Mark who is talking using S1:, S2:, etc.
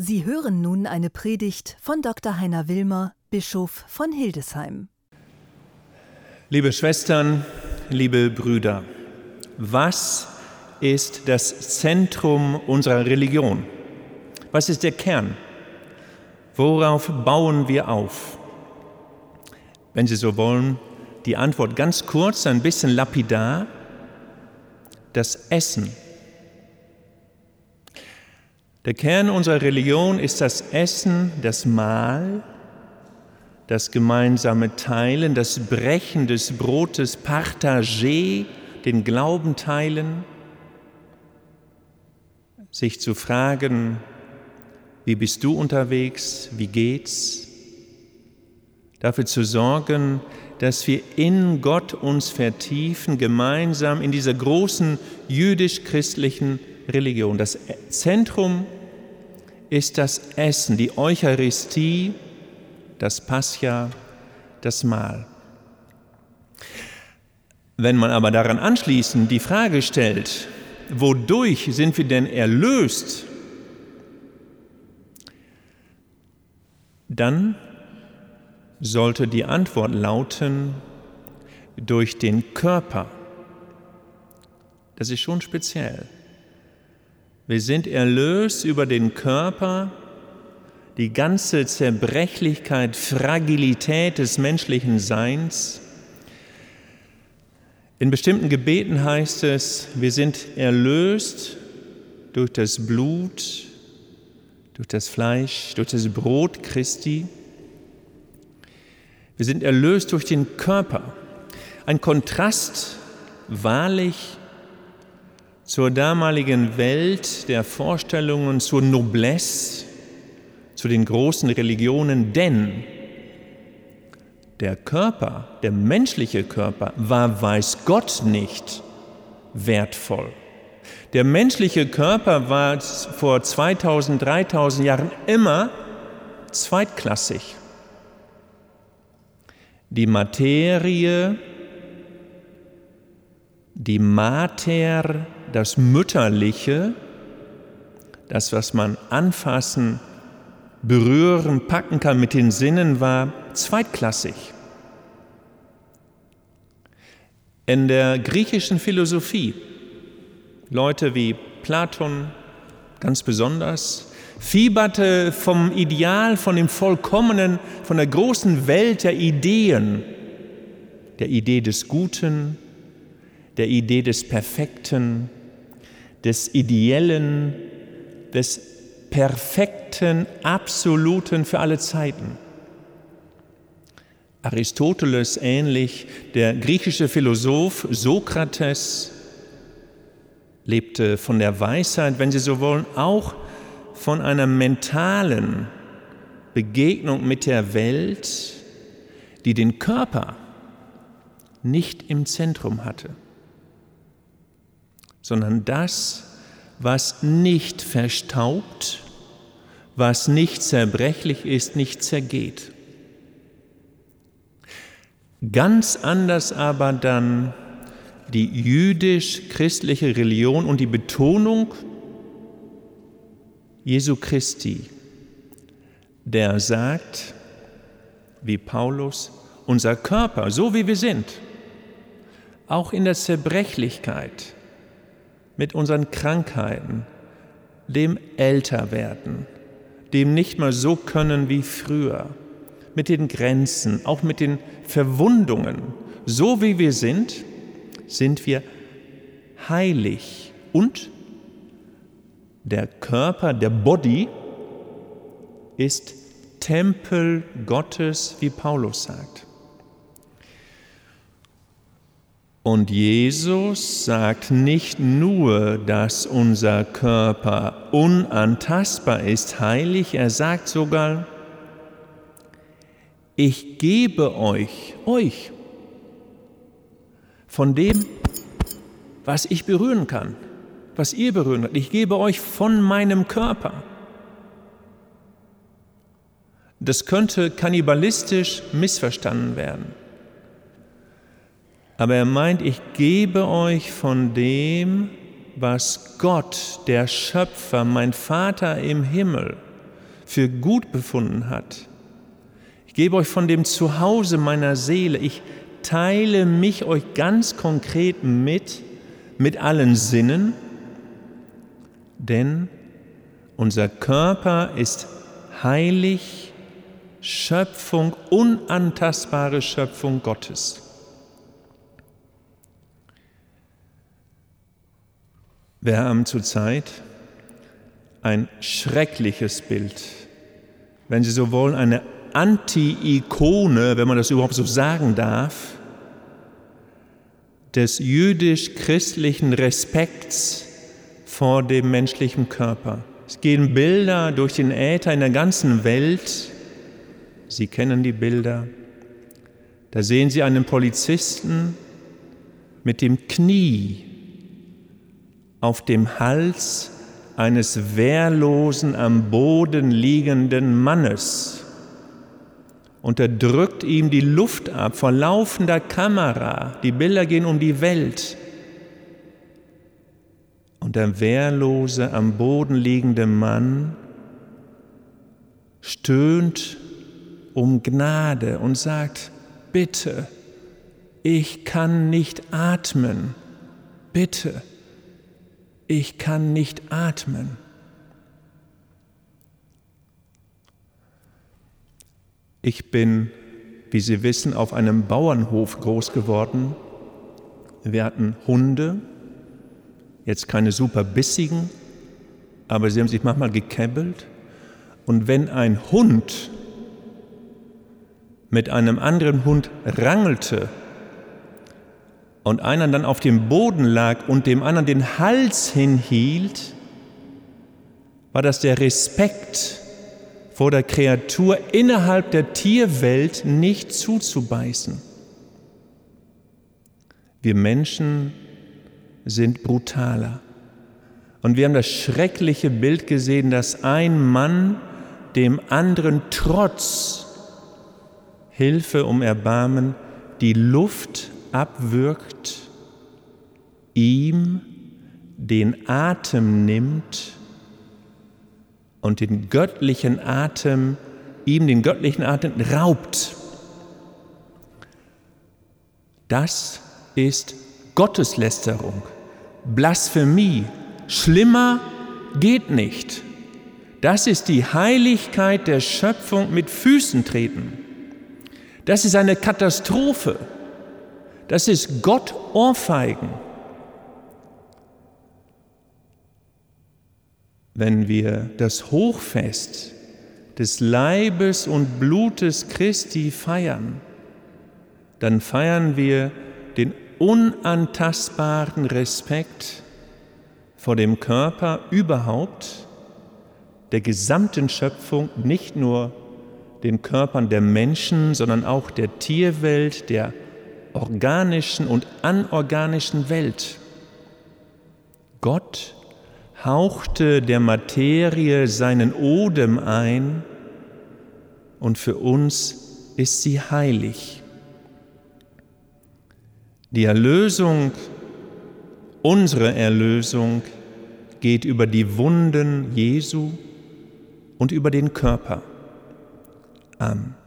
S1: Sie hören nun eine Predigt von Dr. Heiner Wilmer, Bischof von Hildesheim.
S2: Liebe Schwestern, liebe Brüder, was ist das Zentrum unserer Religion? Was ist der Kern? Worauf bauen wir auf? Wenn Sie so wollen, die Antwort ganz kurz, ein bisschen lapidar, das Essen. Der Kern unserer Religion ist das Essen, das Mahl, das gemeinsame Teilen, das Brechen des Brotes, Partager, den Glauben teilen, sich zu fragen, wie bist du unterwegs, wie geht's, dafür zu sorgen, dass wir in Gott uns vertiefen, gemeinsam in dieser großen jüdisch-christlichen Religion. Das Zentrum ist das Essen, die Eucharistie, das Pascha, das Mahl. Wenn man aber daran anschließend die Frage stellt, wodurch sind wir denn erlöst, dann sollte die Antwort lauten, durch den Körper. Das ist schon speziell. Wir sind erlöst über den Körper, die ganze Zerbrechlichkeit, Fragilität des menschlichen Seins. In bestimmten Gebeten heißt es, wir sind erlöst durch das Blut, durch das Fleisch, durch das Brot Christi. Wir sind erlöst durch den Körper. Ein Kontrast wahrlich zur damaligen Welt der Vorstellungen, zur Noblesse, zu den großen Religionen, denn der Körper, der menschliche Körper, war, weiß Gott nicht, wertvoll. Der menschliche Körper war vor 2000, 3000 Jahren immer zweitklassig. Die Materie, die Mater, das Mütterliche, das, was man anfassen, berühren, packen kann mit den Sinnen, war zweitklassig. In der griechischen Philosophie, Leute wie Platon ganz besonders, fieberte vom Ideal, von dem Vollkommenen, von der großen Welt der Ideen, der Idee des Guten, der Idee des Perfekten, des Ideellen, des Perfekten, Absoluten für alle Zeiten. Aristoteles ähnlich, der griechische Philosoph Sokrates lebte von der Weisheit, wenn Sie so wollen, auch von einer mentalen Begegnung mit der Welt, die den Körper nicht im Zentrum hatte sondern das, was nicht verstaubt, was nicht zerbrechlich ist, nicht zergeht. Ganz anders aber dann die jüdisch-christliche Religion und die Betonung Jesu Christi, der sagt, wie Paulus, unser Körper, so wie wir sind, auch in der Zerbrechlichkeit, mit unseren Krankheiten, dem Älterwerden, dem nicht mehr so können wie früher, mit den Grenzen, auch mit den Verwundungen. So wie wir sind, sind wir heilig und der Körper, der Body, ist Tempel Gottes, wie Paulus sagt. Und Jesus sagt nicht nur, dass unser Körper unantastbar ist, heilig, er sagt sogar, ich gebe euch, euch, von dem, was ich berühren kann, was ihr berühren könnt. Ich gebe euch von meinem Körper. Das könnte kannibalistisch missverstanden werden. Aber er meint, ich gebe euch von dem, was Gott, der Schöpfer, mein Vater im Himmel, für gut befunden hat. Ich gebe euch von dem Zuhause meiner Seele. Ich teile mich euch ganz konkret mit, mit allen Sinnen, denn unser Körper ist heilig, Schöpfung, unantastbare Schöpfung Gottes. Wir haben zurzeit ein schreckliches Bild, wenn Sie so wollen, eine Anti-Ikone, wenn man das überhaupt so sagen darf, des jüdisch-christlichen Respekts vor dem menschlichen Körper. Es gehen Bilder durch den Äther in der ganzen Welt. Sie kennen die Bilder. Da sehen Sie einen Polizisten mit dem Knie auf dem Hals eines wehrlosen, am Boden liegenden Mannes und er drückt ihm die Luft ab vor laufender Kamera. Die Bilder gehen um die Welt. Und der wehrlose, am Boden liegende Mann stöhnt um Gnade und sagt, bitte, ich kann nicht atmen, bitte, ich kann nicht atmen. Ich bin, wie Sie wissen, auf einem Bauernhof groß geworden. Wir hatten Hunde, jetzt keine super bissigen, aber sie haben sich manchmal gekäbbelt. Und wenn ein Hund mit einem anderen Hund rangelte und einer dann auf dem Boden lag und dem anderen den Hals hinhielt, war das der Respekt vor der Kreatur innerhalb der Tierwelt nicht zuzubeißen. Wir Menschen sind brutaler. Und wir haben das schreckliche Bild gesehen, dass ein Mann dem anderen trotz Hilfe um Erbarmen die Luft abwürgt, ihm den Atem nimmt und den göttlichen Atem, ihm den göttlichen Atem raubt. Das ist Gotteslästerung, Blasphemie. Schlimmer geht nicht. Das ist die Heiligkeit der Schöpfung mit Füßen treten. Das ist eine Katastrophe. Das ist Gott Ohrfeigen. wenn wir das Hochfest des Leibes und Blutes Christi feiern, dann feiern wir den unantastbaren Respekt vor dem Körper überhaupt, der gesamten Schöpfung, nicht nur den Körpern der Menschen, sondern auch der Tierwelt, der organischen und anorganischen Welt. Gott hauchte der Materie seinen Odem ein und für uns ist sie heilig. Die Erlösung, unsere Erlösung geht über die Wunden Jesu und über den Körper. Amen.